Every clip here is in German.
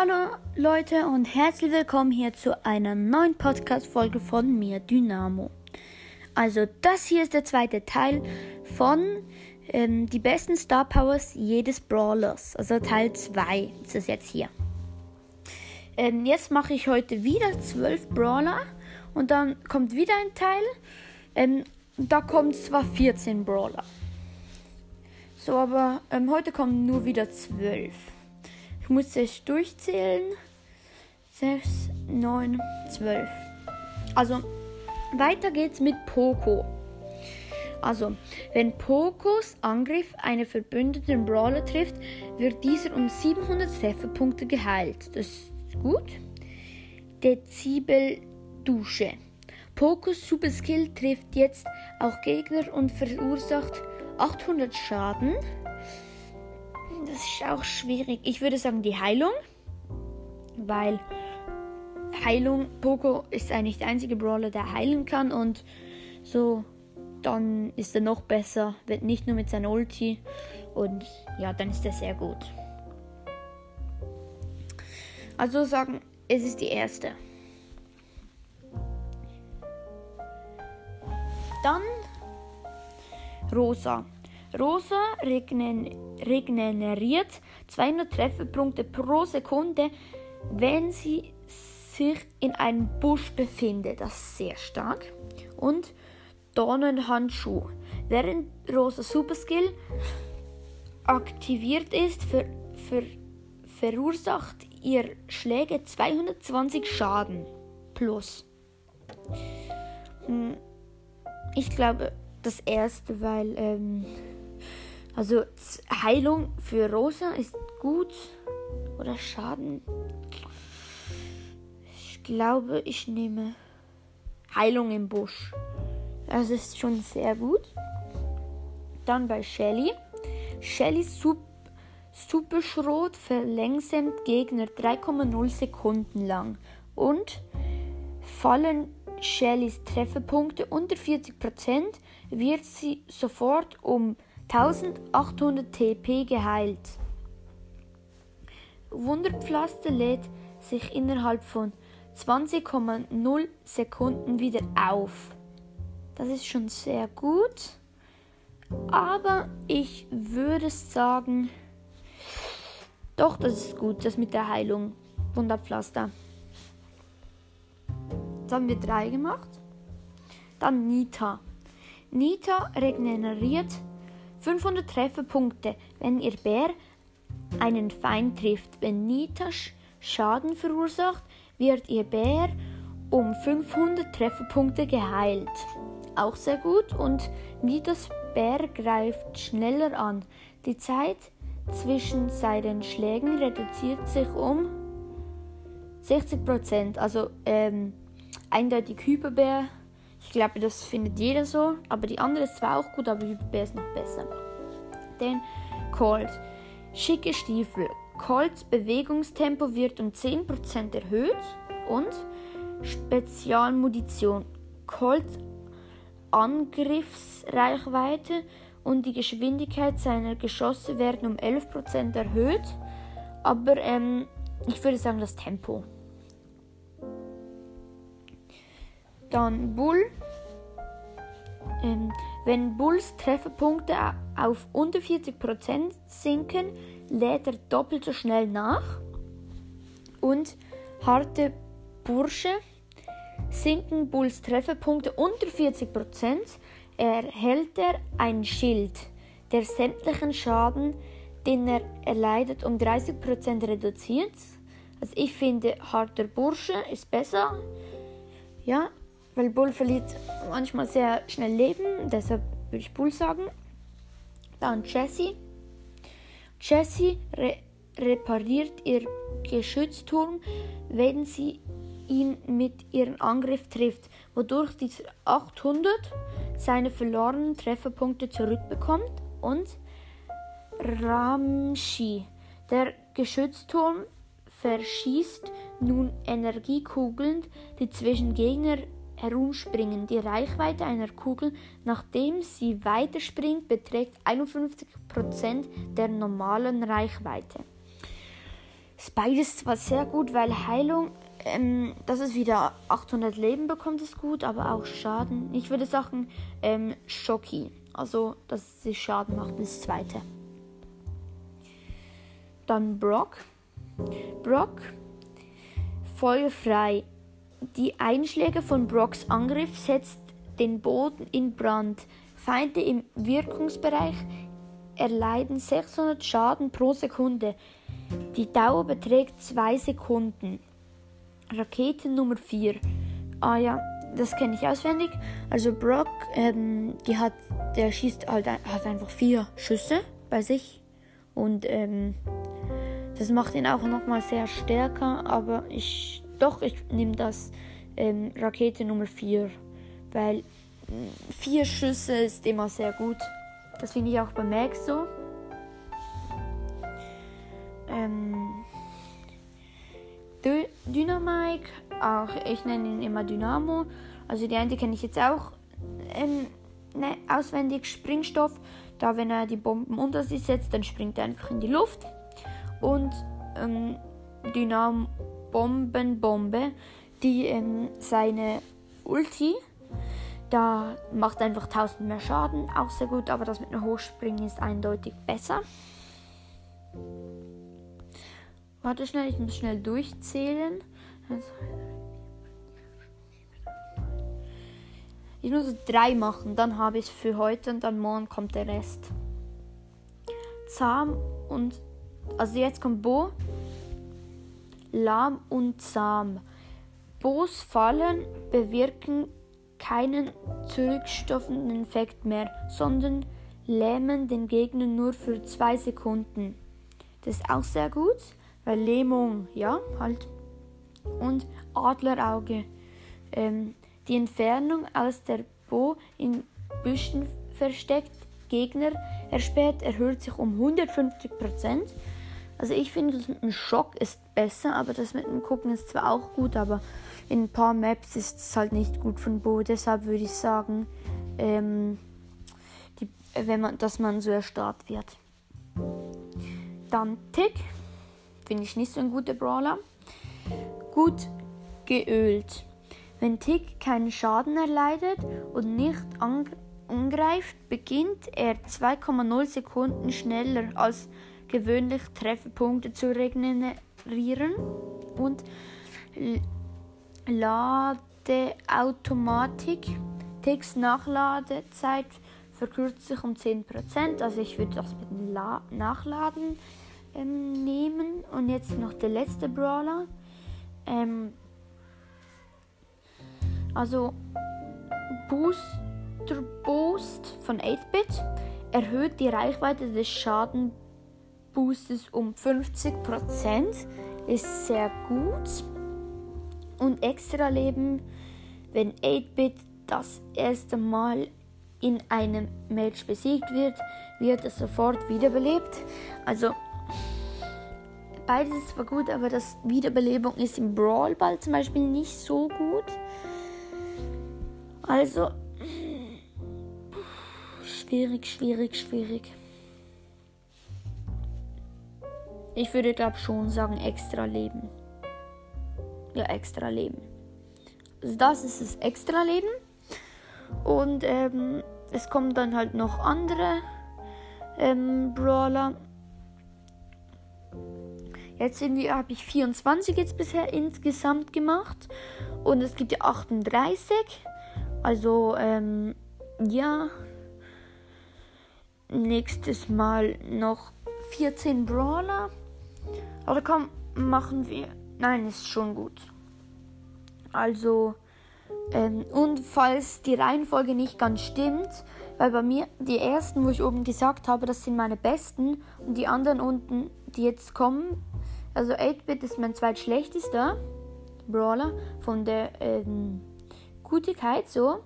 Hallo Leute und herzlich willkommen hier zu einer neuen Podcast-Folge von mir, Dynamo. Also, das hier ist der zweite Teil von ähm, die besten Star Powers jedes Brawlers. Also Teil 2 ist es jetzt hier. Ähm, jetzt mache ich heute wieder 12 Brawler und dann kommt wieder ein Teil. Ähm, da kommen zwar 14 Brawler. So, aber ähm, heute kommen nur wieder 12 muss ich durchzählen. 6, 9, 12. Also, weiter geht's mit Poco. Also, wenn Pokos Angriff einen verbündeten Brawler trifft, wird dieser um 700 Trefferpunkte geheilt. Das ist gut. Dezibel Dusche. Pokos Super Skill trifft jetzt auch Gegner und verursacht 800 Schaden das ist auch schwierig. Ich würde sagen die Heilung, weil Heilung, Poco ist eigentlich der einzige Brawler, der heilen kann und so, dann ist er noch besser, wird nicht nur mit seiner Ulti und ja, dann ist er sehr gut. Also sagen, es ist die erste. Dann Rosa. Rosa regeneriert 200 Trefferpunkte pro Sekunde, wenn sie sich in einem Busch befindet. Das ist sehr stark. Und Dornenhandschuh. Während Rosa Superskill aktiviert ist, ver, ver, verursacht ihr Schläge 220 Schaden plus. Hm, ich glaube das erste, weil ähm, also Heilung für Rosa ist gut. Oder Schaden. Ich glaube, ich nehme Heilung im Busch. Das ist schon sehr gut. Dann bei Shelly. Shelly Sup Superschrot verlangsamt Gegner 3,0 Sekunden lang. Und fallen Shellys Trefferpunkte unter 40%, wird sie sofort um 1800 TP geheilt. Wunderpflaster lädt sich innerhalb von 20,0 Sekunden wieder auf. Das ist schon sehr gut. Aber ich würde sagen, doch, das ist gut, das mit der Heilung. Wunderpflaster. Jetzt haben wir drei gemacht. Dann Nita. Nita regeneriert 500 Trefferpunkte, wenn ihr Bär einen Feind trifft. Wenn Nita Schaden verursacht, wird ihr Bär um 500 Trefferpunkte geheilt. Auch sehr gut und Nitas Bär greift schneller an. Die Zeit zwischen seinen Schlägen reduziert sich um 60%. Also ähm, eindeutig Hyperbär ich glaube, das findet jeder so. Aber die andere ist zwar auch gut, aber Hyperbär ist noch besser. Den Colt. Schicke Stiefel. Colts Bewegungstempo wird um 10% erhöht. Und Spezialmunition. Colts Angriffsreichweite und die Geschwindigkeit seiner Geschosse werden um 11% erhöht. Aber ähm, ich würde sagen das Tempo. Dann Bull. Ähm, wenn Bulls Trefferpunkte auf unter 40% sinken, lädt er doppelt so schnell nach. Und harte Bursche sinken Bulls Trefferpunkte unter 40%, erhält er ein Schild, der sämtlichen Schaden, den er erleidet, um 30% reduziert. Also ich finde, harter Bursche ist besser. Ja, weil Bull verliert manchmal sehr schnell Leben, deshalb würde ich Bull sagen. Dann Jessie. Jessie re repariert ihr Geschützturm, wenn sie ihn mit ihrem Angriff trifft, wodurch dieser 800 seine verlorenen Trefferpunkte zurückbekommt. Und Ramshi. Der Geschützturm verschießt nun Energiekugeln, die zwischen Gegner herumspringen. Die Reichweite einer Kugel, nachdem sie weiterspringt, beträgt 51% der normalen Reichweite. Ist beides zwar sehr gut, weil Heilung, ähm, das ist wieder 800 Leben bekommt es gut, aber auch Schaden. Ich würde sagen, ähm, Schocki. Also, dass sie Schaden macht, das zweite. Dann Brock. Brock, feuerfrei. Die Einschläge von Brocks Angriff setzt den Boden in Brand. Feinde im Wirkungsbereich erleiden 600 Schaden pro Sekunde. Die Dauer beträgt 2 Sekunden. Rakete Nummer 4. Ah ja, das kenne ich auswendig. Also Brock, ähm, die hat, der schießt halt hat einfach vier Schüsse bei sich und ähm, das macht ihn auch nochmal sehr stärker. Aber ich, doch, ich nehme das ähm, Rakete Nummer 4, weil vier Schüsse ist immer sehr gut. Das finde ich auch bei Max so. Ähm, Dynamike, auch ich nenne ihn immer Dynamo. Also die eine kenne ich jetzt auch ähm, ne, auswendig. Springstoff, da wenn er die Bomben unter sich setzt, dann springt er einfach in die Luft. Und ähm, Dynamo Bombenbombe, die ähm, seine Ulti da macht einfach 1000 mehr Schaden, auch sehr gut, aber das mit einem Hochspringen ist eindeutig besser. Warte schnell, ich muss schnell durchzählen. Ich muss drei machen, dann habe ich es für heute und dann morgen kommt der Rest. Zahm und. Also jetzt kommt Bo. Lahm und Zahm. Bo's Fallen bewirken keinen zurückstoffenden Effekt mehr, sondern lähmen den Gegner nur für zwei Sekunden. Das ist auch sehr gut, weil Lähmung, ja, halt. Und Adlerauge. Ähm, die Entfernung aus der Bo in Büschen versteckt Gegner erspäht erhöht sich um 150 Also ich finde, das mit dem Schock ist besser, aber das mit dem Gucken ist zwar auch gut, aber in ein paar Maps ist es halt nicht gut von Bo. Deshalb würde ich sagen, ähm, die, wenn man, dass man so erstarrt wird. Dann Tick. Finde ich nicht so ein guter Brawler. Gut geölt. Wenn Tick keinen Schaden erleidet und nicht angreift, beginnt er 2,0 Sekunden schneller als gewöhnlich Trefferpunkte zu regenerieren und Ladeautomatik. Ticks Nachladezeit verkürzt sich um 10%. Also ich würde das mit dem La Nachladen ähm, nehmen. Und jetzt noch der letzte Brawler. Ähm, also Booster Boost von 8-Bit erhöht die Reichweite des Schadenboosters um 50%. Ist sehr gut und extra leben, wenn 8-Bit das erste Mal in einem Match besiegt wird, wird es sofort wiederbelebt. Also beides ist zwar gut, aber das Wiederbelebung ist im Brawl Ball zum Beispiel nicht so gut. Also schwierig, schwierig, schwierig. Ich würde glaube schon sagen extra leben ja, extra Leben. Also das ist das extra Leben. Und ähm, es kommen dann halt noch andere ähm, Brawler. Jetzt habe ich 24 jetzt bisher insgesamt gemacht. Und es gibt ja 38. Also, ähm, ja. Nächstes Mal noch 14 Brawler. Oder komm, machen wir Nein, ist schon gut. Also, ähm, und falls die Reihenfolge nicht ganz stimmt, weil bei mir die ersten, wo ich oben gesagt habe, das sind meine besten und die anderen unten, die jetzt kommen, also 8-Bit ist mein zweitschlechtester Brawler von der ähm, Gutigkeit so.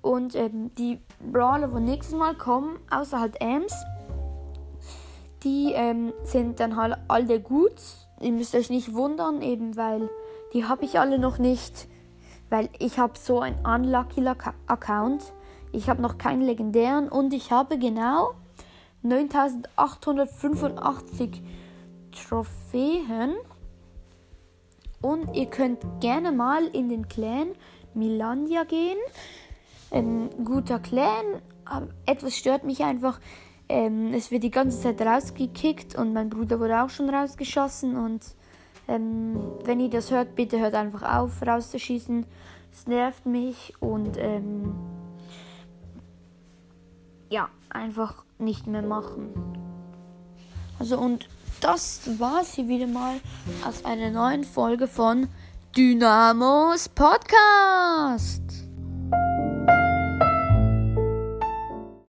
Und ähm, die Brawler, wo nächstes Mal kommen, außer halt Ams, die ähm, sind dann halt alle gut ihr müsst euch nicht wundern, eben weil die habe ich alle noch nicht, weil ich habe so ein unlucky Account. Ich habe noch keinen legendären und ich habe genau 9885 Trophäen. Und ihr könnt gerne mal in den Clan Milandia gehen. Ein guter Clan. Etwas stört mich einfach. Ähm, es wird die ganze Zeit rausgekickt und mein Bruder wurde auch schon rausgeschossen. Und ähm, wenn ihr das hört, bitte hört einfach auf, rauszuschießen. Es nervt mich und ähm, ja, einfach nicht mehr machen. Also und das war's hier wieder mal aus einer neuen Folge von Dynamos Podcast.